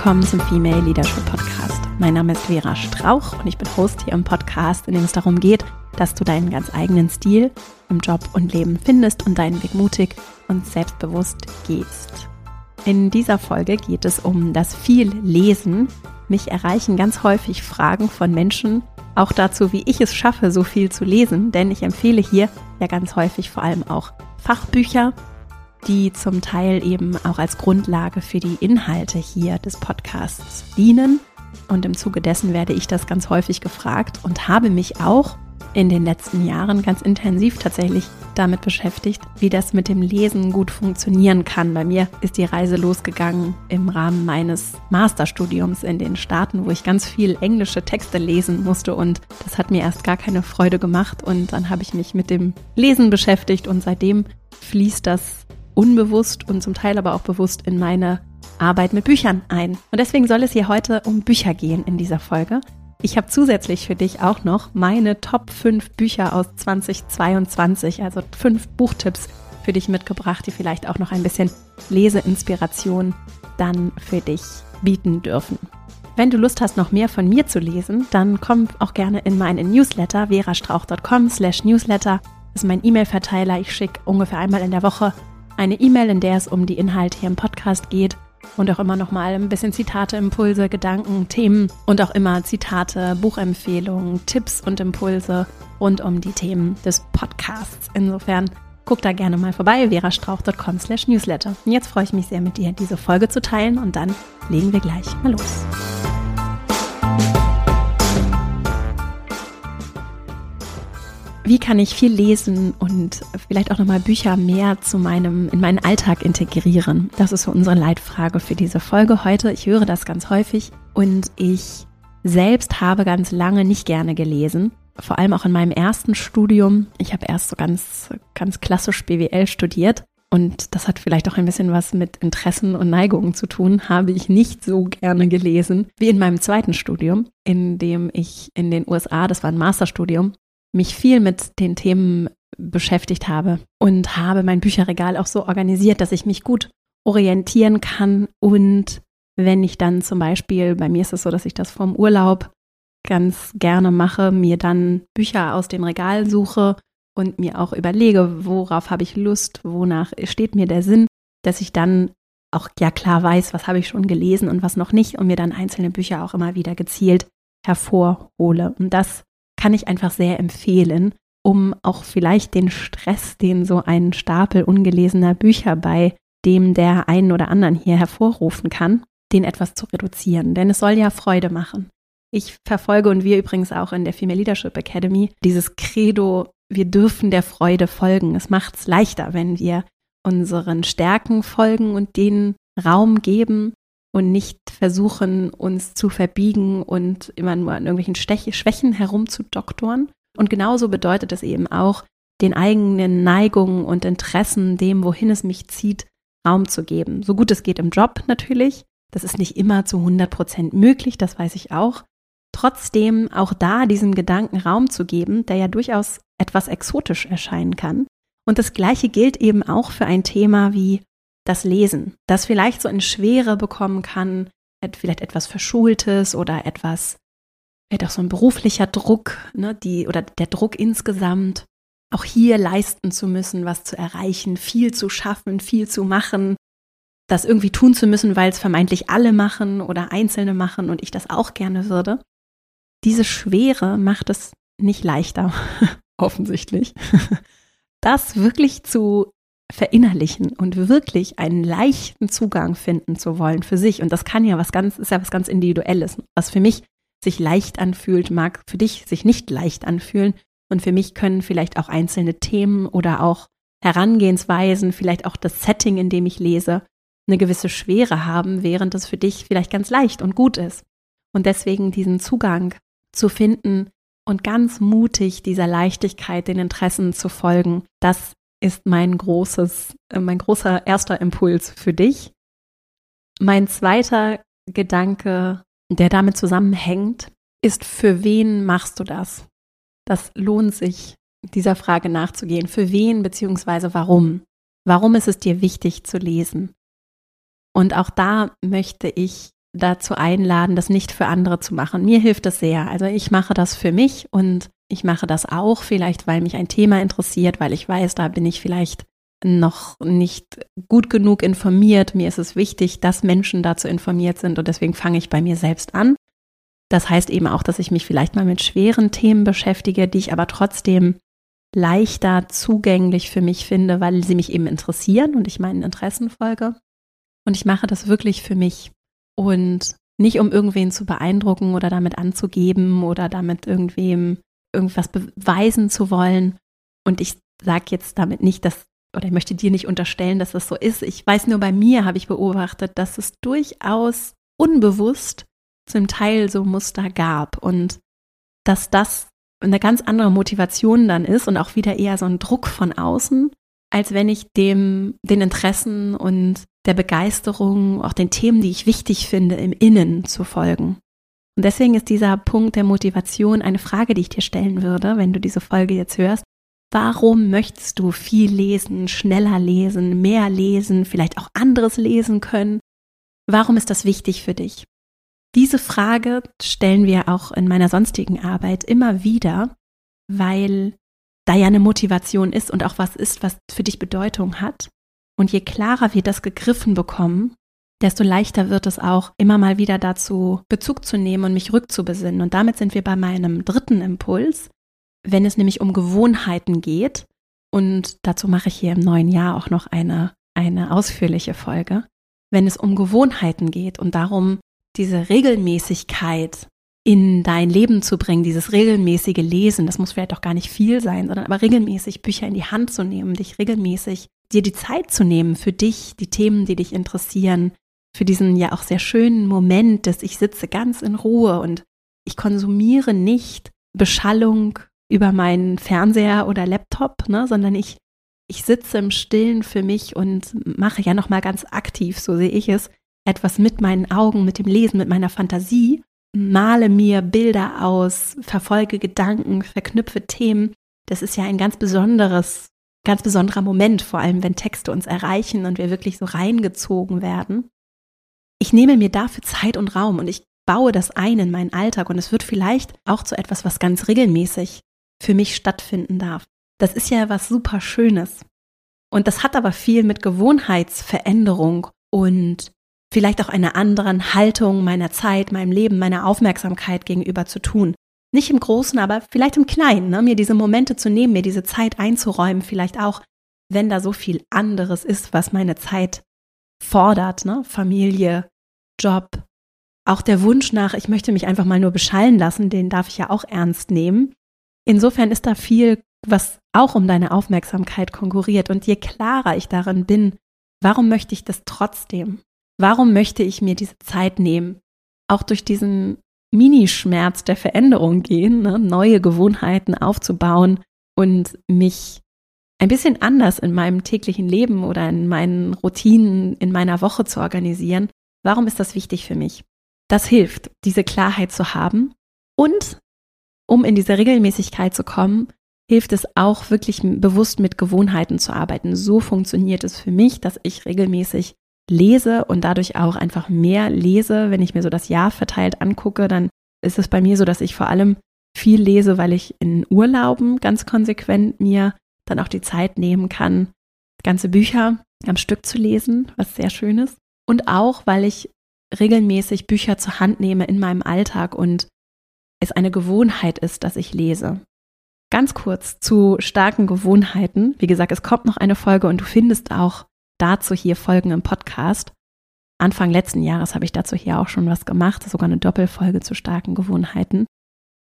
willkommen zum Female Leadership Podcast. Mein Name ist Vera Strauch und ich bin Host hier im Podcast, in dem es darum geht, dass du deinen ganz eigenen Stil im Job und Leben findest und deinen Weg mutig und selbstbewusst gehst. In dieser Folge geht es um das viel Lesen. Mich erreichen ganz häufig Fragen von Menschen, auch dazu, wie ich es schaffe, so viel zu lesen, denn ich empfehle hier ja ganz häufig vor allem auch Fachbücher, die zum Teil eben auch als Grundlage für die Inhalte hier des Podcasts dienen. Und im Zuge dessen werde ich das ganz häufig gefragt und habe mich auch in den letzten Jahren ganz intensiv tatsächlich damit beschäftigt, wie das mit dem Lesen gut funktionieren kann. Bei mir ist die Reise losgegangen im Rahmen meines Masterstudiums in den Staaten, wo ich ganz viel englische Texte lesen musste und das hat mir erst gar keine Freude gemacht und dann habe ich mich mit dem Lesen beschäftigt und seitdem fließt das unbewusst und zum Teil aber auch bewusst in meine Arbeit mit Büchern ein. Und deswegen soll es hier heute um Bücher gehen in dieser Folge. Ich habe zusätzlich für dich auch noch meine Top 5 Bücher aus 2022, also fünf Buchtipps für dich mitgebracht, die vielleicht auch noch ein bisschen Leseinspiration dann für dich bieten dürfen. Wenn du Lust hast, noch mehr von mir zu lesen, dann komm auch gerne in meinen Newsletter verastrauch.com slash newsletter. Das ist mein E-Mail-Verteiler. Ich schicke ungefähr einmal in der Woche eine E-Mail, in der es um die Inhalte hier im Podcast geht und auch immer noch mal ein bisschen Zitate, Impulse, Gedanken, Themen und auch immer Zitate, Buchempfehlungen, Tipps und Impulse rund um die Themen des Podcasts. Insofern guck da gerne mal vorbei, verastrauch.com slash newsletter. Und jetzt freue ich mich sehr mit dir, diese Folge zu teilen und dann legen wir gleich mal los. Wie kann ich viel lesen und vielleicht auch nochmal Bücher mehr zu meinem, in meinen Alltag integrieren? Das ist so unsere Leitfrage für diese Folge heute. Ich höre das ganz häufig und ich selbst habe ganz lange nicht gerne gelesen. Vor allem auch in meinem ersten Studium. Ich habe erst so ganz, ganz klassisch BWL studiert und das hat vielleicht auch ein bisschen was mit Interessen und Neigungen zu tun, habe ich nicht so gerne gelesen wie in meinem zweiten Studium, in dem ich in den USA, das war ein Masterstudium, mich viel mit den Themen beschäftigt habe und habe mein Bücherregal auch so organisiert, dass ich mich gut orientieren kann und wenn ich dann zum Beispiel, bei mir ist es so, dass ich das vom Urlaub ganz gerne mache, mir dann Bücher aus dem Regal suche und mir auch überlege, worauf habe ich Lust, wonach steht mir der Sinn, dass ich dann auch ja klar weiß, was habe ich schon gelesen und was noch nicht und mir dann einzelne Bücher auch immer wieder gezielt hervorhole. Und das kann ich einfach sehr empfehlen, um auch vielleicht den Stress, den so ein Stapel ungelesener Bücher bei dem der einen oder anderen hier hervorrufen kann, den etwas zu reduzieren. Denn es soll ja Freude machen. Ich verfolge und wir übrigens auch in der Female Leadership Academy dieses Credo, wir dürfen der Freude folgen. Es macht es leichter, wenn wir unseren Stärken folgen und denen Raum geben und nicht versuchen, uns zu verbiegen und immer nur an irgendwelchen Stech Schwächen herumzudoktoren. Und genauso bedeutet es eben auch, den eigenen Neigungen und Interessen, dem, wohin es mich zieht, Raum zu geben. So gut es geht im Job natürlich. Das ist nicht immer zu 100 Prozent möglich, das weiß ich auch. Trotzdem auch da diesem Gedanken Raum zu geben, der ja durchaus etwas exotisch erscheinen kann. Und das Gleiche gilt eben auch für ein Thema wie das Lesen, das vielleicht so eine Schwere bekommen kann, vielleicht etwas Verschultes oder etwas, vielleicht auch so ein beruflicher Druck, ne, die, oder der Druck insgesamt, auch hier leisten zu müssen, was zu erreichen, viel zu schaffen, viel zu machen, das irgendwie tun zu müssen, weil es vermeintlich alle machen oder Einzelne machen und ich das auch gerne würde. Diese Schwere macht es nicht leichter, offensichtlich, das wirklich zu verinnerlichen und wirklich einen leichten Zugang finden zu wollen für sich. Und das kann ja was ganz, ist ja was ganz Individuelles. Was für mich sich leicht anfühlt, mag für dich sich nicht leicht anfühlen. Und für mich können vielleicht auch einzelne Themen oder auch Herangehensweisen, vielleicht auch das Setting, in dem ich lese, eine gewisse Schwere haben, während es für dich vielleicht ganz leicht und gut ist. Und deswegen diesen Zugang zu finden und ganz mutig dieser Leichtigkeit, den Interessen zu folgen, das ist mein großes, äh, mein großer erster Impuls für dich. Mein zweiter Gedanke, der damit zusammenhängt, ist, für wen machst du das? Das lohnt sich, dieser Frage nachzugehen. Für wen beziehungsweise warum? Warum ist es dir wichtig zu lesen? Und auch da möchte ich dazu einladen, das nicht für andere zu machen. Mir hilft es sehr. Also ich mache das für mich und ich mache das auch vielleicht, weil mich ein Thema interessiert, weil ich weiß, da bin ich vielleicht noch nicht gut genug informiert. Mir ist es wichtig, dass Menschen dazu informiert sind und deswegen fange ich bei mir selbst an. Das heißt eben auch, dass ich mich vielleicht mal mit schweren Themen beschäftige, die ich aber trotzdem leichter zugänglich für mich finde, weil sie mich eben interessieren und ich meinen Interessen folge. Und ich mache das wirklich für mich und nicht um irgendwen zu beeindrucken oder damit anzugeben oder damit irgendwem irgendwas beweisen zu wollen. Und ich sage jetzt damit nicht, dass, oder ich möchte dir nicht unterstellen, dass das so ist. Ich weiß nur, bei mir habe ich beobachtet, dass es durchaus unbewusst zum Teil so Muster gab und dass das eine ganz andere Motivation dann ist und auch wieder eher so ein Druck von außen, als wenn ich dem, den Interessen und der Begeisterung, auch den Themen, die ich wichtig finde, im Innen zu folgen. Und deswegen ist dieser Punkt der Motivation eine Frage, die ich dir stellen würde, wenn du diese Folge jetzt hörst. Warum möchtest du viel lesen, schneller lesen, mehr lesen, vielleicht auch anderes lesen können? Warum ist das wichtig für dich? Diese Frage stellen wir auch in meiner sonstigen Arbeit immer wieder, weil da ja eine Motivation ist und auch was ist, was für dich Bedeutung hat. Und je klarer wir das gegriffen bekommen, desto leichter wird es auch, immer mal wieder dazu Bezug zu nehmen und mich rückzubesinnen. Und damit sind wir bei meinem dritten Impuls, wenn es nämlich um Gewohnheiten geht. Und dazu mache ich hier im neuen Jahr auch noch eine, eine ausführliche Folge. Wenn es um Gewohnheiten geht und darum, diese Regelmäßigkeit in dein Leben zu bringen, dieses regelmäßige Lesen, das muss vielleicht auch gar nicht viel sein, sondern aber regelmäßig Bücher in die Hand zu nehmen, dich regelmäßig dir die Zeit zu nehmen für dich, die Themen, die dich interessieren, für diesen ja auch sehr schönen Moment, dass ich sitze ganz in Ruhe und ich konsumiere nicht Beschallung über meinen Fernseher oder Laptop, ne, sondern ich ich sitze im Stillen für mich und mache ja noch mal ganz aktiv, so sehe ich es, etwas mit meinen Augen, mit dem Lesen, mit meiner Fantasie, male mir Bilder aus, verfolge Gedanken, verknüpfe Themen. Das ist ja ein ganz besonderes, ganz besonderer Moment, vor allem wenn Texte uns erreichen und wir wirklich so reingezogen werden. Ich nehme mir dafür Zeit und Raum und ich baue das ein in meinen Alltag und es wird vielleicht auch zu etwas, was ganz regelmäßig für mich stattfinden darf. Das ist ja was super Schönes. Und das hat aber viel mit Gewohnheitsveränderung und vielleicht auch einer anderen Haltung meiner Zeit, meinem Leben, meiner Aufmerksamkeit gegenüber zu tun. Nicht im Großen, aber vielleicht im Kleinen, ne? mir diese Momente zu nehmen, mir diese Zeit einzuräumen, vielleicht auch, wenn da so viel anderes ist, was meine Zeit fordert, ne? Familie, Job, auch der Wunsch nach, ich möchte mich einfach mal nur beschallen lassen, den darf ich ja auch ernst nehmen. Insofern ist da viel, was auch um deine Aufmerksamkeit konkurriert. Und je klarer ich darin bin, warum möchte ich das trotzdem? Warum möchte ich mir diese Zeit nehmen? Auch durch diesen Minischmerz der Veränderung gehen, ne? neue Gewohnheiten aufzubauen und mich ein bisschen anders in meinem täglichen Leben oder in meinen Routinen in meiner Woche zu organisieren. Warum ist das wichtig für mich? Das hilft, diese Klarheit zu haben. Und um in diese Regelmäßigkeit zu kommen, hilft es auch wirklich bewusst mit Gewohnheiten zu arbeiten. So funktioniert es für mich, dass ich regelmäßig lese und dadurch auch einfach mehr lese. Wenn ich mir so das Jahr verteilt angucke, dann ist es bei mir so, dass ich vor allem viel lese, weil ich in Urlauben ganz konsequent mir dann auch die Zeit nehmen kann, ganze Bücher am Stück zu lesen, was sehr schön ist. Und auch, weil ich regelmäßig Bücher zur Hand nehme in meinem Alltag und es eine Gewohnheit ist, dass ich lese. Ganz kurz zu starken Gewohnheiten. Wie gesagt, es kommt noch eine Folge und du findest auch dazu hier Folgen im Podcast. Anfang letzten Jahres habe ich dazu hier auch schon was gemacht, sogar eine Doppelfolge zu starken Gewohnheiten.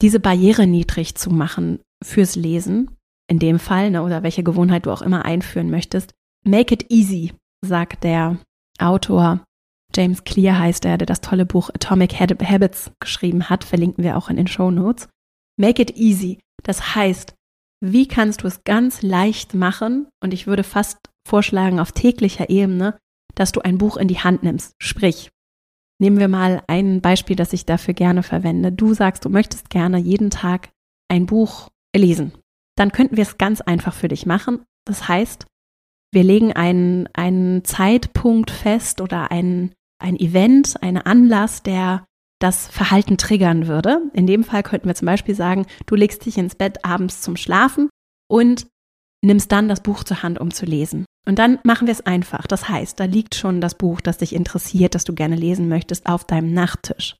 Diese Barriere niedrig zu machen fürs Lesen, in dem Fall, ne, oder welche Gewohnheit du auch immer einführen möchtest. Make it easy, sagt der Autor. James Clear heißt er, der das tolle Buch Atomic Habits geschrieben hat, verlinken wir auch in den Show Notes. Make it easy. Das heißt, wie kannst du es ganz leicht machen? Und ich würde fast vorschlagen auf täglicher Ebene, dass du ein Buch in die Hand nimmst. Sprich, nehmen wir mal ein Beispiel, das ich dafür gerne verwende. Du sagst, du möchtest gerne jeden Tag ein Buch lesen. Dann könnten wir es ganz einfach für dich machen. Das heißt, wir legen einen, einen Zeitpunkt fest oder einen, ein Event, ein Anlass, der das Verhalten triggern würde. In dem Fall könnten wir zum Beispiel sagen, du legst dich ins Bett abends zum Schlafen und nimmst dann das Buch zur Hand, um zu lesen. Und dann machen wir es einfach. Das heißt, da liegt schon das Buch, das dich interessiert, das du gerne lesen möchtest, auf deinem Nachttisch.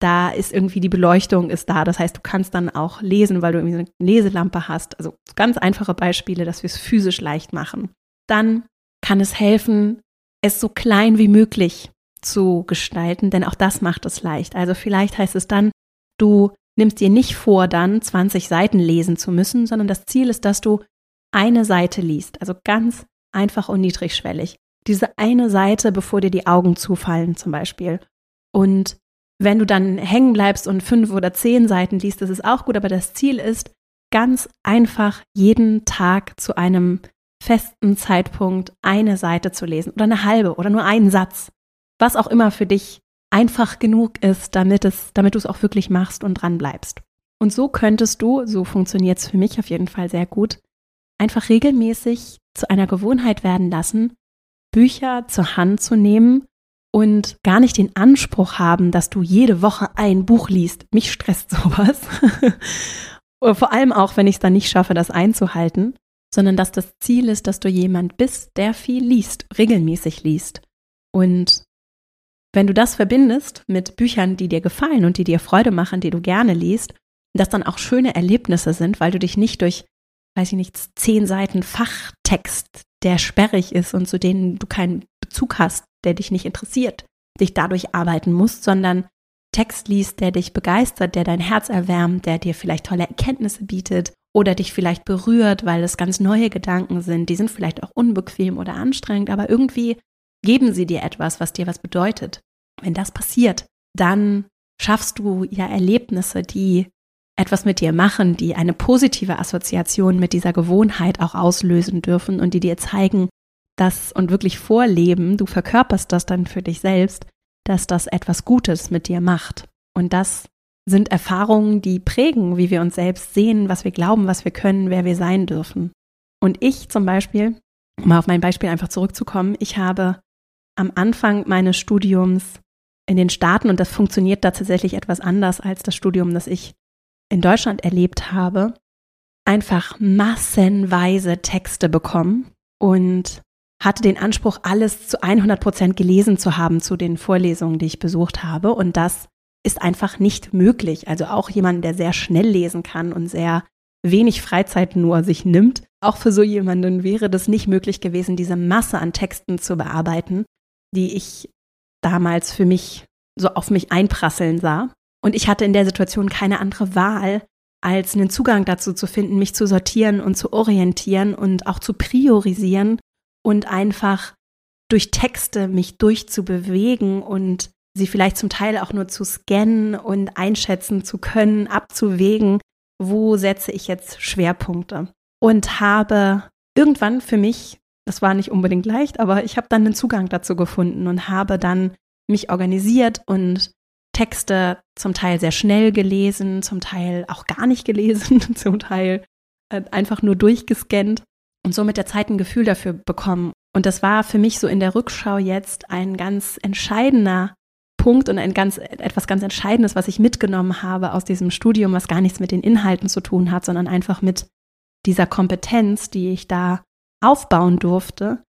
Da ist irgendwie die Beleuchtung ist da. Das heißt, du kannst dann auch lesen, weil du irgendwie eine Leselampe hast. Also ganz einfache Beispiele, dass wir es physisch leicht machen. Dann kann es helfen, es so klein wie möglich zu gestalten, denn auch das macht es leicht. Also vielleicht heißt es dann, du nimmst dir nicht vor, dann 20 Seiten lesen zu müssen, sondern das Ziel ist, dass du eine Seite liest, also ganz einfach und niedrigschwellig. Diese eine Seite, bevor dir die Augen zufallen zum Beispiel. Und wenn du dann hängen bleibst und fünf oder zehn Seiten liest, das ist auch gut, aber das Ziel ist, ganz einfach jeden Tag zu einem festen Zeitpunkt eine Seite zu lesen oder eine halbe oder nur einen Satz was auch immer für dich einfach genug ist, damit es, damit du es auch wirklich machst und dran bleibst. Und so könntest du, so funktioniert es für mich auf jeden Fall sehr gut, einfach regelmäßig zu einer Gewohnheit werden lassen, Bücher zur Hand zu nehmen und gar nicht den Anspruch haben, dass du jede Woche ein Buch liest. Mich stresst sowas. Vor allem auch, wenn ich es dann nicht schaffe, das einzuhalten, sondern dass das Ziel ist, dass du jemand bist, der viel liest, regelmäßig liest. Und wenn du das verbindest mit Büchern, die dir gefallen und die dir Freude machen, die du gerne liest, das dann auch schöne Erlebnisse sind, weil du dich nicht durch, weiß ich nicht, zehn Seiten Fachtext, der sperrig ist und zu denen du keinen Bezug hast, der dich nicht interessiert, dich dadurch arbeiten musst, sondern Text liest, der dich begeistert, der dein Herz erwärmt, der dir vielleicht tolle Erkenntnisse bietet oder dich vielleicht berührt, weil es ganz neue Gedanken sind. Die sind vielleicht auch unbequem oder anstrengend, aber irgendwie geben sie dir etwas, was dir was bedeutet. Wenn das passiert, dann schaffst du ja Erlebnisse, die etwas mit dir machen, die eine positive Assoziation mit dieser Gewohnheit auch auslösen dürfen und die dir zeigen, dass und wirklich vorleben, du verkörperst das dann für dich selbst, dass das etwas Gutes mit dir macht. Und das sind Erfahrungen, die prägen, wie wir uns selbst sehen, was wir glauben, was wir können, wer wir sein dürfen. Und ich zum Beispiel, um mal auf mein Beispiel einfach zurückzukommen, ich habe am Anfang meines Studiums in den Staaten, und das funktioniert da tatsächlich etwas anders als das Studium, das ich in Deutschland erlebt habe, einfach massenweise Texte bekommen und hatte den Anspruch, alles zu 100 Prozent gelesen zu haben zu den Vorlesungen, die ich besucht habe. Und das ist einfach nicht möglich. Also auch jemand, der sehr schnell lesen kann und sehr wenig Freizeit nur sich nimmt, auch für so jemanden wäre das nicht möglich gewesen, diese Masse an Texten zu bearbeiten die ich damals für mich so auf mich einprasseln sah. Und ich hatte in der Situation keine andere Wahl, als einen Zugang dazu zu finden, mich zu sortieren und zu orientieren und auch zu priorisieren und einfach durch Texte mich durchzubewegen und sie vielleicht zum Teil auch nur zu scannen und einschätzen zu können, abzuwägen, wo setze ich jetzt Schwerpunkte. Und habe irgendwann für mich das war nicht unbedingt leicht, aber ich habe dann einen Zugang dazu gefunden und habe dann mich organisiert und Texte zum Teil sehr schnell gelesen, zum Teil auch gar nicht gelesen, zum Teil äh, einfach nur durchgescannt und so mit der Zeit ein Gefühl dafür bekommen. Und das war für mich so in der Rückschau jetzt ein ganz entscheidender Punkt und ein ganz, etwas ganz Entscheidendes, was ich mitgenommen habe aus diesem Studium, was gar nichts mit den Inhalten zu tun hat, sondern einfach mit dieser Kompetenz, die ich da aufbauen durfte,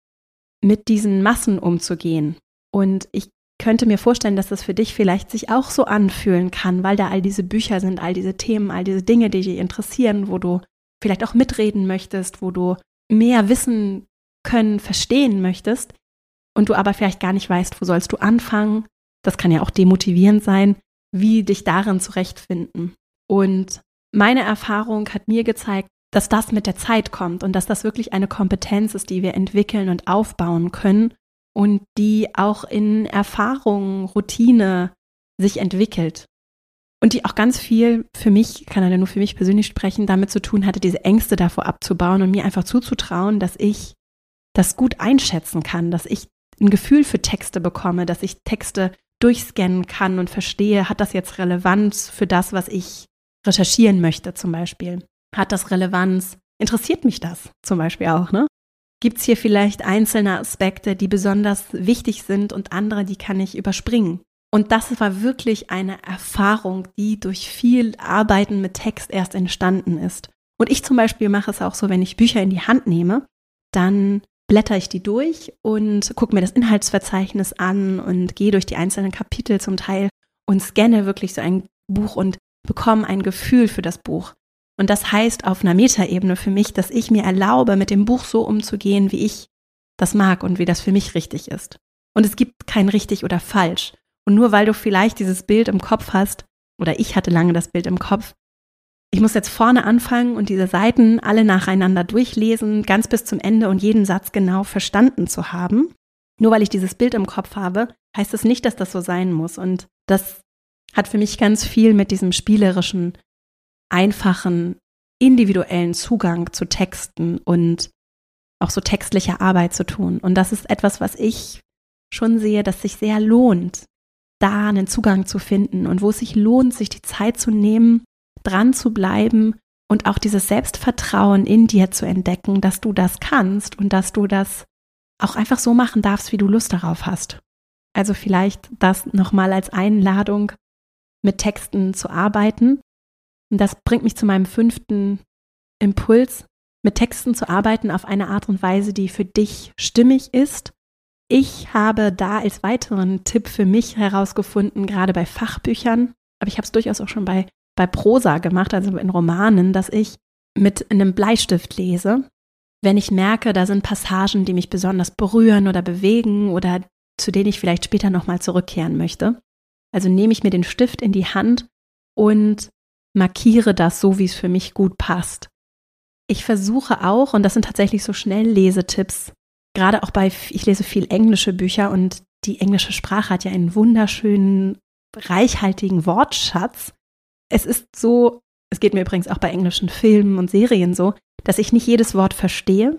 mit diesen Massen umzugehen. Und ich könnte mir vorstellen, dass das für dich vielleicht sich auch so anfühlen kann, weil da all diese Bücher sind, all diese Themen, all diese Dinge, die dich interessieren, wo du vielleicht auch mitreden möchtest, wo du mehr wissen können, verstehen möchtest und du aber vielleicht gar nicht weißt, wo sollst du anfangen. Das kann ja auch demotivierend sein, wie dich darin zurechtfinden. Und meine Erfahrung hat mir gezeigt, dass das mit der Zeit kommt und dass das wirklich eine Kompetenz ist, die wir entwickeln und aufbauen können und die auch in Erfahrung, Routine sich entwickelt. Und die auch ganz viel für mich, kann er nur für mich persönlich sprechen, damit zu tun hatte, diese Ängste davor abzubauen und mir einfach zuzutrauen, dass ich das gut einschätzen kann, dass ich ein Gefühl für Texte bekomme, dass ich Texte durchscannen kann und verstehe, hat das jetzt Relevanz für das, was ich recherchieren möchte zum Beispiel. Hat das Relevanz? Interessiert mich das zum Beispiel auch, ne? gibt es hier vielleicht einzelne Aspekte, die besonders wichtig sind und andere, die kann ich überspringen. Und das war wirklich eine Erfahrung, die durch viel Arbeiten mit Text erst entstanden ist. Und ich zum Beispiel mache es auch so, wenn ich Bücher in die Hand nehme, dann blätter ich die durch und gucke mir das Inhaltsverzeichnis an und gehe durch die einzelnen Kapitel zum Teil und scanne wirklich so ein Buch und bekomme ein Gefühl für das Buch. Und das heißt auf einer Metaebene für mich, dass ich mir erlaube, mit dem Buch so umzugehen, wie ich das mag und wie das für mich richtig ist. Und es gibt kein richtig oder falsch. Und nur weil du vielleicht dieses Bild im Kopf hast, oder ich hatte lange das Bild im Kopf, ich muss jetzt vorne anfangen und diese Seiten alle nacheinander durchlesen, ganz bis zum Ende und jeden Satz genau verstanden zu haben. Nur weil ich dieses Bild im Kopf habe, heißt es das nicht, dass das so sein muss. Und das hat für mich ganz viel mit diesem spielerischen einfachen, individuellen Zugang zu Texten und auch so textlicher Arbeit zu tun. Und das ist etwas, was ich schon sehe, dass sich sehr lohnt, da einen Zugang zu finden und wo es sich lohnt, sich die Zeit zu nehmen, dran zu bleiben und auch dieses Selbstvertrauen in dir zu entdecken, dass du das kannst und dass du das auch einfach so machen darfst, wie du Lust darauf hast. Also vielleicht das nochmal als Einladung, mit Texten zu arbeiten und das bringt mich zu meinem fünften Impuls, mit Texten zu arbeiten auf eine Art und Weise, die für dich stimmig ist. Ich habe da als weiteren Tipp für mich herausgefunden, gerade bei Fachbüchern, aber ich habe es durchaus auch schon bei, bei Prosa gemacht, also in Romanen, dass ich mit einem Bleistift lese, wenn ich merke, da sind Passagen, die mich besonders berühren oder bewegen oder zu denen ich vielleicht später nochmal zurückkehren möchte. Also nehme ich mir den Stift in die Hand und markiere das so, wie es für mich gut passt. Ich versuche auch, und das sind tatsächlich so Schnelllesetipps, gerade auch bei, ich lese viel englische Bücher und die englische Sprache hat ja einen wunderschönen, reichhaltigen Wortschatz. Es ist so, es geht mir übrigens auch bei englischen Filmen und Serien so, dass ich nicht jedes Wort verstehe.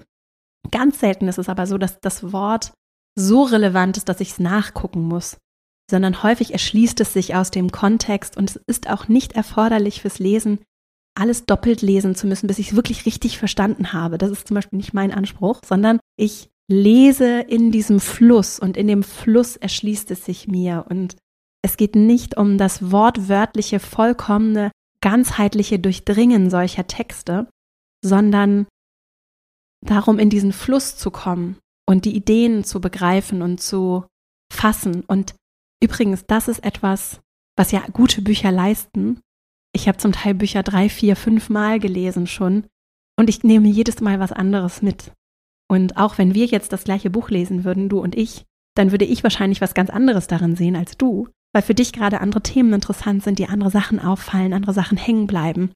Ganz selten ist es aber so, dass das Wort so relevant ist, dass ich es nachgucken muss sondern häufig erschließt es sich aus dem Kontext und es ist auch nicht erforderlich fürs Lesen, alles doppelt lesen zu müssen, bis ich es wirklich richtig verstanden habe. Das ist zum Beispiel nicht mein Anspruch, sondern ich lese in diesem Fluss und in dem Fluss erschließt es sich mir und es geht nicht um das wortwörtliche, vollkommene, ganzheitliche Durchdringen solcher Texte, sondern darum, in diesen Fluss zu kommen und die Ideen zu begreifen und zu fassen und Übrigens, das ist etwas, was ja gute Bücher leisten. Ich habe zum Teil Bücher drei, vier, fünf Mal gelesen schon und ich nehme jedes Mal was anderes mit. Und auch wenn wir jetzt das gleiche Buch lesen würden, du und ich, dann würde ich wahrscheinlich was ganz anderes darin sehen als du, weil für dich gerade andere Themen interessant sind, die andere Sachen auffallen, andere Sachen hängen bleiben.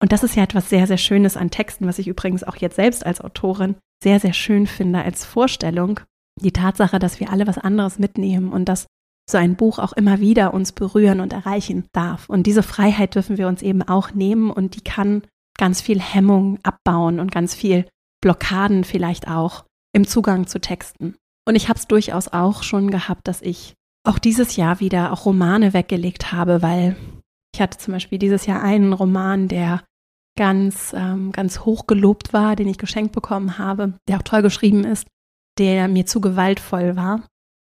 Und das ist ja etwas sehr, sehr Schönes an Texten, was ich übrigens auch jetzt selbst als Autorin sehr, sehr schön finde als Vorstellung. Die Tatsache, dass wir alle was anderes mitnehmen und dass so ein Buch auch immer wieder uns berühren und erreichen darf. Und diese Freiheit dürfen wir uns eben auch nehmen und die kann ganz viel Hemmung abbauen und ganz viel Blockaden vielleicht auch im Zugang zu Texten. Und ich habe es durchaus auch schon gehabt, dass ich auch dieses Jahr wieder auch Romane weggelegt habe, weil ich hatte zum Beispiel dieses Jahr einen Roman, der ganz, ähm, ganz hoch gelobt war, den ich geschenkt bekommen habe, der auch toll geschrieben ist, der mir zu gewaltvoll war.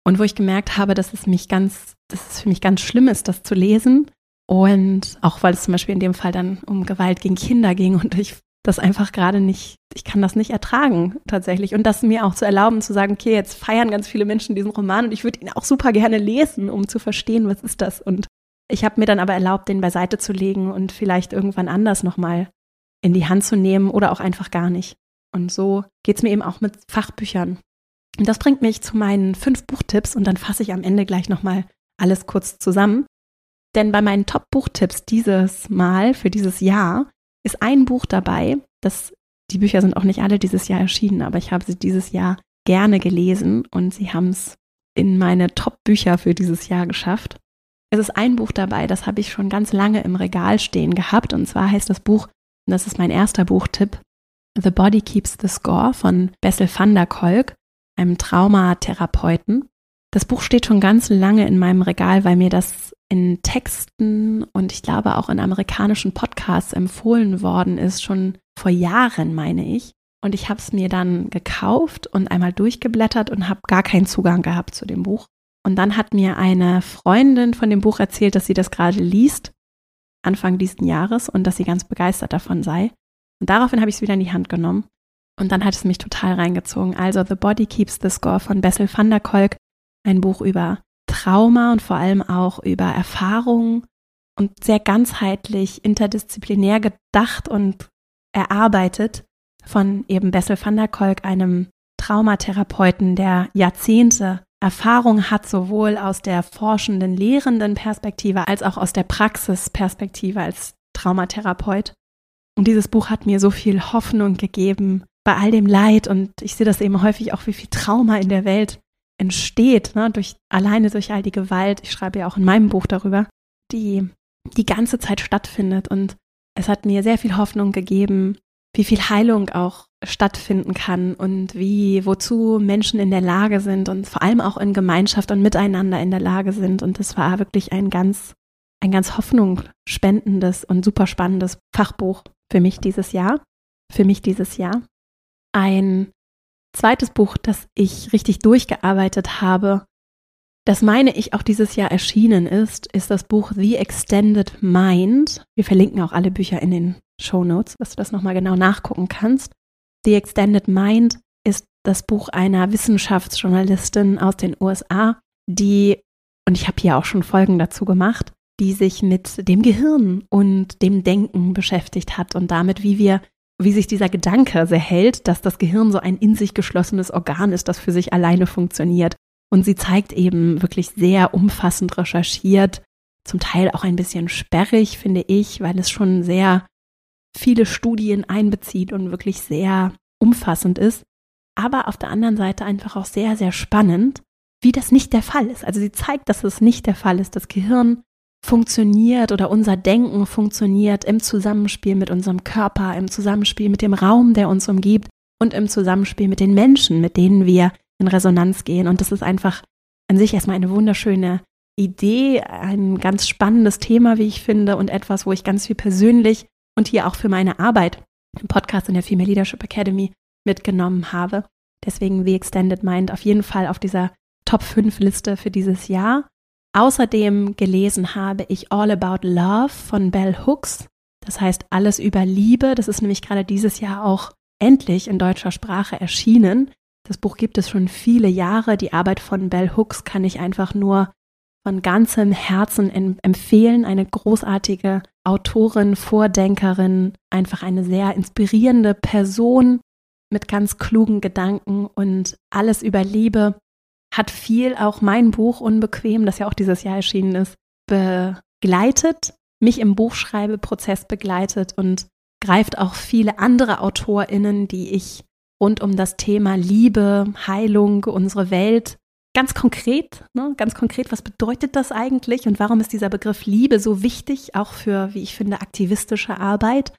Und wo ich gemerkt habe, dass es mich ganz, dass es für mich ganz schlimm ist, das zu lesen. Und auch weil es zum Beispiel in dem Fall dann um Gewalt gegen Kinder ging und ich das einfach gerade nicht, ich kann das nicht ertragen tatsächlich. Und das mir auch zu erlauben, zu sagen, okay, jetzt feiern ganz viele Menschen diesen Roman und ich würde ihn auch super gerne lesen, um zu verstehen, was ist das. Und ich habe mir dann aber erlaubt, den beiseite zu legen und vielleicht irgendwann anders nochmal in die Hand zu nehmen oder auch einfach gar nicht. Und so geht es mir eben auch mit Fachbüchern. Und das bringt mich zu meinen fünf Buchtipps und dann fasse ich am Ende gleich nochmal alles kurz zusammen. Denn bei meinen Top-Buchtipps dieses Mal für dieses Jahr ist ein Buch dabei, das die Bücher sind auch nicht alle dieses Jahr erschienen, aber ich habe sie dieses Jahr gerne gelesen und sie haben es in meine Top-Bücher für dieses Jahr geschafft. Es ist ein Buch dabei, das habe ich schon ganz lange im Regal stehen gehabt und zwar heißt das Buch, und das ist mein erster Buchtipp, The Body Keeps the Score von Bessel van der Kolk einem Traumatherapeuten. Das Buch steht schon ganz lange in meinem Regal, weil mir das in Texten und ich glaube auch in amerikanischen Podcasts empfohlen worden ist, schon vor Jahren, meine ich. Und ich habe es mir dann gekauft und einmal durchgeblättert und habe gar keinen Zugang gehabt zu dem Buch. Und dann hat mir eine Freundin von dem Buch erzählt, dass sie das gerade liest, Anfang diesen Jahres, und dass sie ganz begeistert davon sei. Und daraufhin habe ich es wieder in die Hand genommen. Und dann hat es mich total reingezogen. Also The Body Keeps the Score von Bessel van der Kolk, ein Buch über Trauma und vor allem auch über Erfahrungen und sehr ganzheitlich, interdisziplinär gedacht und erarbeitet von eben Bessel van der Kolk, einem Traumatherapeuten, der Jahrzehnte Erfahrung hat, sowohl aus der forschenden, lehrenden Perspektive als auch aus der Praxisperspektive als Traumatherapeut. Und dieses Buch hat mir so viel Hoffnung gegeben bei all dem Leid und ich sehe das eben häufig auch, wie viel Trauma in der Welt entsteht, ne, durch, alleine durch all die Gewalt. Ich schreibe ja auch in meinem Buch darüber, die die ganze Zeit stattfindet und es hat mir sehr viel Hoffnung gegeben, wie viel Heilung auch stattfinden kann und wie, wozu Menschen in der Lage sind und vor allem auch in Gemeinschaft und miteinander in der Lage sind. Und das war wirklich ein ganz, ein ganz hoffnungsspendendes und super spannendes Fachbuch für mich dieses Jahr. Für mich dieses Jahr. Ein zweites Buch, das ich richtig durchgearbeitet habe, das meine ich auch dieses Jahr erschienen ist, ist das Buch The Extended Mind. Wir verlinken auch alle Bücher in den Show Notes, dass du das nochmal genau nachgucken kannst. The Extended Mind ist das Buch einer Wissenschaftsjournalistin aus den USA, die, und ich habe hier auch schon Folgen dazu gemacht, die sich mit dem Gehirn und dem Denken beschäftigt hat und damit, wie wir, wie sich dieser Gedanke sehr hält, dass das Gehirn so ein in sich geschlossenes Organ ist, das für sich alleine funktioniert. Und sie zeigt eben wirklich sehr umfassend recherchiert, zum Teil auch ein bisschen sperrig, finde ich, weil es schon sehr viele Studien einbezieht und wirklich sehr umfassend ist, aber auf der anderen Seite einfach auch sehr, sehr spannend, wie das nicht der Fall ist. Also sie zeigt, dass es nicht der Fall ist. Das Gehirn funktioniert oder unser Denken funktioniert im Zusammenspiel mit unserem Körper, im Zusammenspiel mit dem Raum, der uns umgibt und im Zusammenspiel mit den Menschen, mit denen wir in Resonanz gehen. Und das ist einfach an sich erstmal eine wunderschöne Idee, ein ganz spannendes Thema, wie ich finde, und etwas, wo ich ganz viel persönlich und hier auch für meine Arbeit im Podcast in der Female Leadership Academy mitgenommen habe. Deswegen The Extended Mind auf jeden Fall auf dieser Top 5 Liste für dieses Jahr. Außerdem gelesen habe ich All About Love von Bell Hooks. Das heißt alles über Liebe. Das ist nämlich gerade dieses Jahr auch endlich in deutscher Sprache erschienen. Das Buch gibt es schon viele Jahre. Die Arbeit von Bell Hooks kann ich einfach nur von ganzem Herzen empfehlen. Eine großartige Autorin, Vordenkerin, einfach eine sehr inspirierende Person mit ganz klugen Gedanken und alles über Liebe. Hat viel auch mein Buch Unbequem, das ja auch dieses Jahr erschienen ist, begleitet, mich im Buchschreibeprozess begleitet und greift auch viele andere AutorInnen, die ich rund um das Thema Liebe, Heilung, unsere Welt ganz konkret, ne, ganz konkret, was bedeutet das eigentlich und warum ist dieser Begriff Liebe so wichtig, auch für, wie ich finde, aktivistische Arbeit?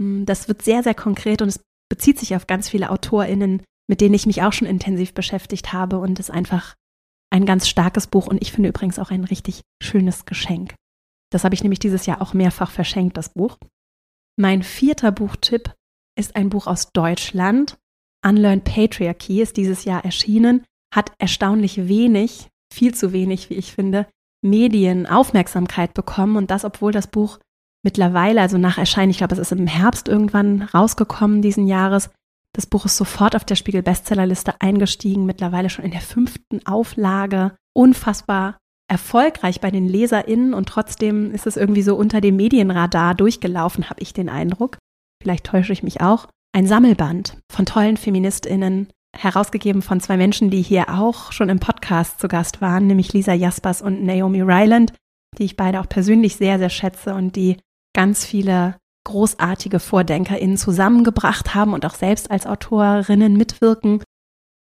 Hm, das wird sehr, sehr konkret und es bezieht sich auf ganz viele AutorInnen, mit denen ich mich auch schon intensiv beschäftigt habe und ist einfach ein ganz starkes Buch und ich finde übrigens auch ein richtig schönes Geschenk. Das habe ich nämlich dieses Jahr auch mehrfach verschenkt, das Buch. Mein vierter Buchtipp ist ein Buch aus Deutschland. Unlearn Patriarchy ist dieses Jahr erschienen hat erstaunlich wenig, viel zu wenig, wie ich finde, Medienaufmerksamkeit bekommen. Und das, obwohl das Buch mittlerweile, also nach Erscheinen, ich glaube, es ist im Herbst irgendwann rausgekommen diesen Jahres. Das Buch ist sofort auf der Spiegel Bestsellerliste eingestiegen, mittlerweile schon in der fünften Auflage. Unfassbar erfolgreich bei den LeserInnen und trotzdem ist es irgendwie so unter dem Medienradar durchgelaufen, habe ich den Eindruck. Vielleicht täusche ich mich auch. Ein Sammelband von tollen FeministInnen, herausgegeben von zwei Menschen, die hier auch schon im Podcast zu Gast waren, nämlich Lisa Jaspers und Naomi Ryland, die ich beide auch persönlich sehr, sehr schätze und die ganz viele großartige VordenkerInnen zusammengebracht haben und auch selbst als Autorinnen mitwirken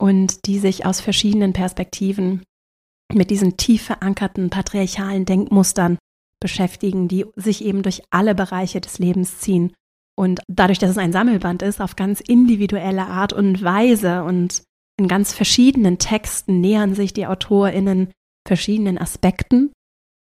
und die sich aus verschiedenen Perspektiven mit diesen tief verankerten patriarchalen Denkmustern beschäftigen, die sich eben durch alle Bereiche des Lebens ziehen. Und dadurch, dass es ein Sammelband ist, auf ganz individuelle Art und Weise und in ganz verschiedenen Texten nähern sich die AutorInnen verschiedenen Aspekten,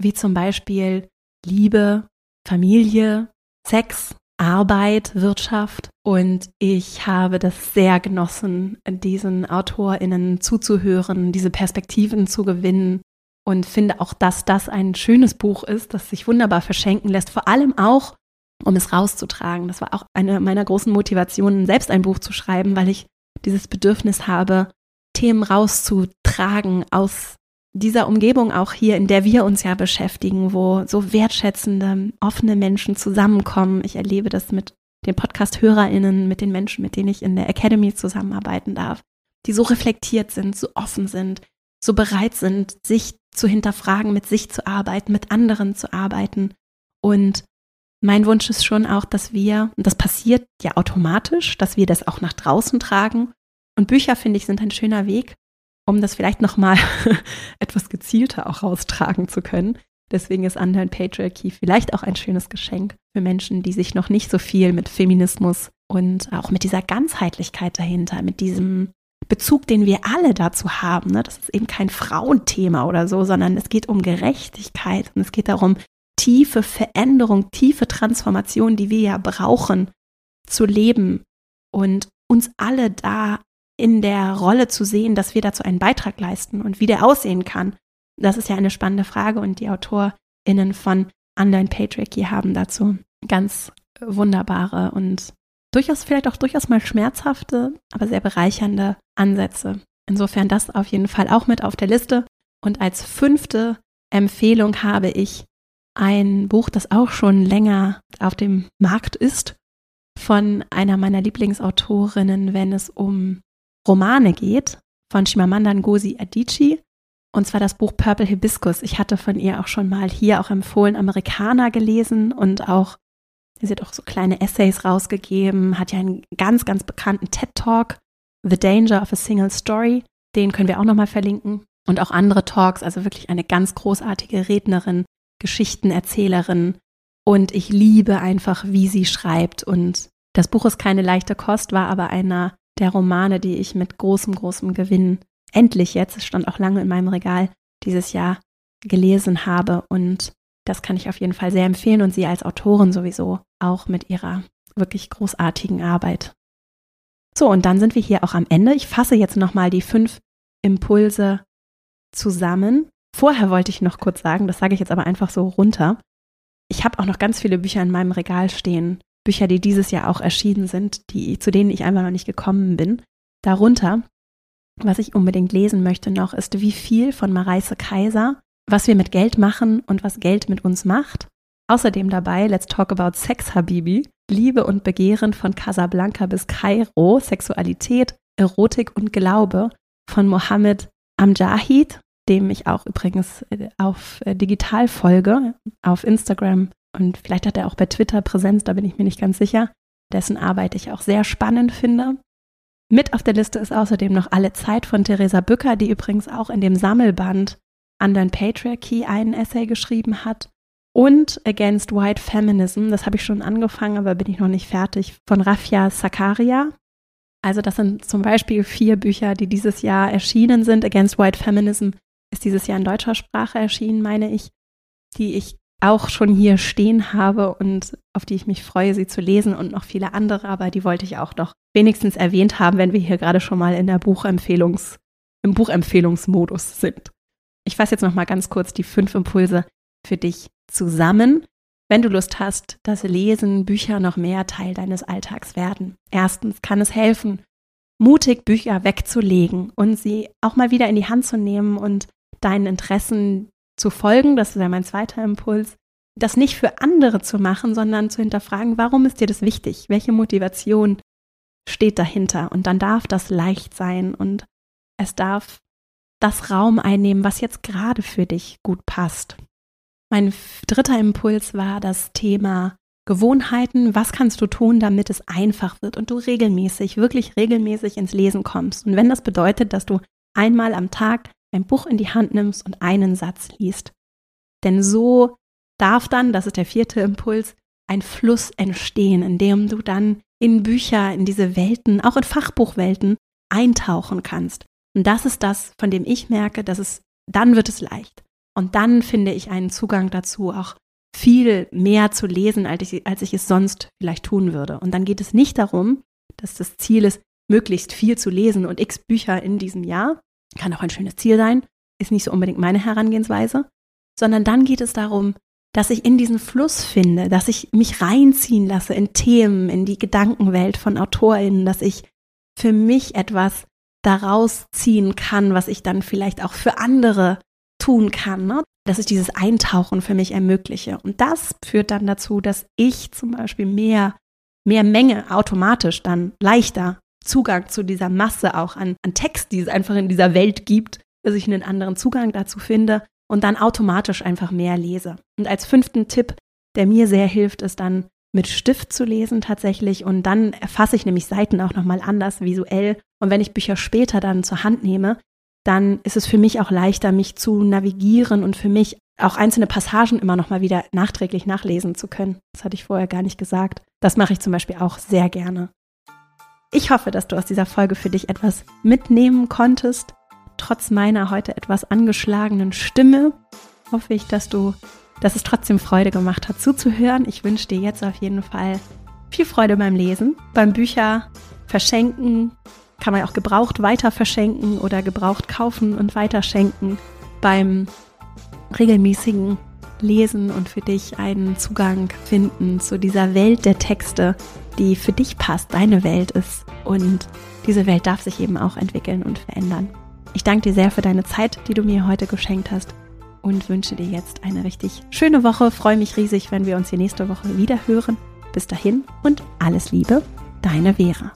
wie zum Beispiel Liebe, Familie, Sex, Arbeit, Wirtschaft. Und ich habe das sehr genossen, diesen AutorInnen zuzuhören, diese Perspektiven zu gewinnen und finde auch, dass das ein schönes Buch ist, das sich wunderbar verschenken lässt, vor allem auch, um es rauszutragen. Das war auch eine meiner großen Motivationen, selbst ein Buch zu schreiben, weil ich dieses Bedürfnis habe, Themen rauszutragen aus dieser Umgebung auch hier, in der wir uns ja beschäftigen, wo so wertschätzende, offene Menschen zusammenkommen. Ich erlebe das mit den Podcast-HörerInnen, mit den Menschen, mit denen ich in der Academy zusammenarbeiten darf, die so reflektiert sind, so offen sind, so bereit sind, sich zu hinterfragen, mit sich zu arbeiten, mit anderen zu arbeiten. Und mein Wunsch ist schon auch, dass wir, und das passiert ja automatisch, dass wir das auch nach draußen tragen. Und Bücher, finde ich, sind ein schöner Weg, um das vielleicht nochmal etwas gezielter auch raustragen zu können. Deswegen ist Unlearn Patriarchy vielleicht auch ein schönes Geschenk für Menschen, die sich noch nicht so viel mit Feminismus und auch mit dieser Ganzheitlichkeit dahinter, mit diesem Bezug, den wir alle dazu haben. Ne? Das ist eben kein Frauenthema oder so, sondern es geht um Gerechtigkeit und es geht darum, tiefe Veränderung, tiefe Transformation, die wir ja brauchen, zu leben und uns alle da in der Rolle zu sehen, dass wir dazu einen Beitrag leisten und wie der aussehen kann. Das ist ja eine spannende Frage und die AutorInnen von Unlearn Patriarchy haben dazu ganz wunderbare und durchaus vielleicht auch durchaus mal schmerzhafte, aber sehr bereichernde Ansätze. Insofern das auf jeden Fall auch mit auf der Liste. Und als fünfte Empfehlung habe ich ein Buch, das auch schon länger auf dem Markt ist, von einer meiner Lieblingsautorinnen, wenn es um Romane geht, von Chimamanda Ngozi Adichie. Und zwar das Buch Purple Hibiscus. Ich hatte von ihr auch schon mal hier auch empfohlen Amerikaner gelesen und auch Sie hat auch so kleine Essays rausgegeben, hat ja einen ganz, ganz bekannten TED-Talk, The Danger of a Single Story. Den können wir auch nochmal verlinken. Und auch andere Talks, also wirklich eine ganz großartige Rednerin, Geschichtenerzählerin. Und ich liebe einfach, wie sie schreibt. Und das Buch ist keine leichte Kost, war aber einer der Romane, die ich mit großem, großem Gewinn endlich jetzt, es stand auch lange in meinem Regal, dieses Jahr gelesen habe. Und das kann ich auf jeden Fall sehr empfehlen und sie als Autorin sowieso auch mit ihrer wirklich großartigen Arbeit. So, und dann sind wir hier auch am Ende. Ich fasse jetzt nochmal die fünf Impulse zusammen. Vorher wollte ich noch kurz sagen, das sage ich jetzt aber einfach so runter. Ich habe auch noch ganz viele Bücher in meinem Regal stehen. Bücher, die dieses Jahr auch erschienen sind, die, zu denen ich einfach noch nicht gekommen bin. Darunter, was ich unbedingt lesen möchte noch, ist Wie viel von Mareise Kaiser was wir mit Geld machen und was Geld mit uns macht. Außerdem dabei Let's Talk About Sex Habibi, Liebe und Begehren von Casablanca bis Kairo, Sexualität, Erotik und Glaube von Mohammed Amjahid, dem ich auch übrigens äh, auf äh, digital folge, auf Instagram und vielleicht hat er auch bei Twitter Präsenz, da bin ich mir nicht ganz sicher, dessen Arbeit ich auch sehr spannend finde. Mit auf der Liste ist außerdem noch Alle Zeit von Theresa Bücker, die übrigens auch in dem Sammelband Undone Patriarchy einen Essay geschrieben hat und Against White Feminism, das habe ich schon angefangen, aber bin ich noch nicht fertig, von Rafia Sakaria. Also das sind zum Beispiel vier Bücher, die dieses Jahr erschienen sind. Against White Feminism ist dieses Jahr in deutscher Sprache erschienen, meine ich, die ich auch schon hier stehen habe und auf die ich mich freue, sie zu lesen und noch viele andere, aber die wollte ich auch noch wenigstens erwähnt haben, wenn wir hier gerade schon mal in der Buchempfehlungs, im Buchempfehlungsmodus sind. Ich fasse jetzt noch mal ganz kurz die fünf Impulse für dich zusammen. Wenn du Lust hast, dass Lesen, Bücher noch mehr Teil deines Alltags werden. Erstens kann es helfen, mutig Bücher wegzulegen und sie auch mal wieder in die Hand zu nehmen und deinen Interessen zu folgen. Das ist ja mein zweiter Impuls. Das nicht für andere zu machen, sondern zu hinterfragen, warum ist dir das wichtig? Welche Motivation steht dahinter? Und dann darf das leicht sein und es darf das Raum einnehmen, was jetzt gerade für dich gut passt. Mein dritter Impuls war das Thema Gewohnheiten. Was kannst du tun, damit es einfach wird und du regelmäßig, wirklich regelmäßig ins Lesen kommst? Und wenn das bedeutet, dass du einmal am Tag ein Buch in die Hand nimmst und einen Satz liest. Denn so darf dann, das ist der vierte Impuls, ein Fluss entstehen, in dem du dann in Bücher, in diese Welten, auch in Fachbuchwelten eintauchen kannst. Und das ist das, von dem ich merke, dass es, dann wird es leicht. Und dann finde ich einen Zugang dazu, auch viel mehr zu lesen, als ich, als ich es sonst vielleicht tun würde. Und dann geht es nicht darum, dass das Ziel ist, möglichst viel zu lesen und x Bücher in diesem Jahr. Kann auch ein schönes Ziel sein, ist nicht so unbedingt meine Herangehensweise, sondern dann geht es darum, dass ich in diesen Fluss finde, dass ich mich reinziehen lasse in Themen, in die Gedankenwelt von AutorInnen, dass ich für mich etwas daraus ziehen kann, was ich dann vielleicht auch für andere tun kann, ne? dass ich dieses Eintauchen für mich ermögliche. Und das führt dann dazu, dass ich zum Beispiel mehr, mehr Menge automatisch dann leichter Zugang zu dieser Masse auch an, an Text, die es einfach in dieser Welt gibt, dass ich einen anderen Zugang dazu finde und dann automatisch einfach mehr lese. Und als fünften Tipp, der mir sehr hilft, ist dann mit Stift zu lesen tatsächlich und dann erfasse ich nämlich Seiten auch nochmal anders visuell und wenn ich Bücher später dann zur Hand nehme, dann ist es für mich auch leichter, mich zu navigieren und für mich auch einzelne Passagen immer nochmal wieder nachträglich nachlesen zu können. Das hatte ich vorher gar nicht gesagt. Das mache ich zum Beispiel auch sehr gerne. Ich hoffe, dass du aus dieser Folge für dich etwas mitnehmen konntest. Trotz meiner heute etwas angeschlagenen Stimme hoffe ich, dass du dass es trotzdem Freude gemacht hat zuzuhören. Ich wünsche dir jetzt auf jeden Fall viel Freude beim Lesen, beim Bücher verschenken, kann man auch gebraucht weiter verschenken oder gebraucht kaufen und weiterschenken, beim regelmäßigen Lesen und für dich einen Zugang finden zu dieser Welt der Texte, die für dich passt, deine Welt ist. Und diese Welt darf sich eben auch entwickeln und verändern. Ich danke dir sehr für deine Zeit, die du mir heute geschenkt hast und wünsche dir jetzt eine richtig schöne Woche. Freue mich riesig, wenn wir uns hier nächste Woche wieder hören. Bis dahin und alles Liebe, deine Vera.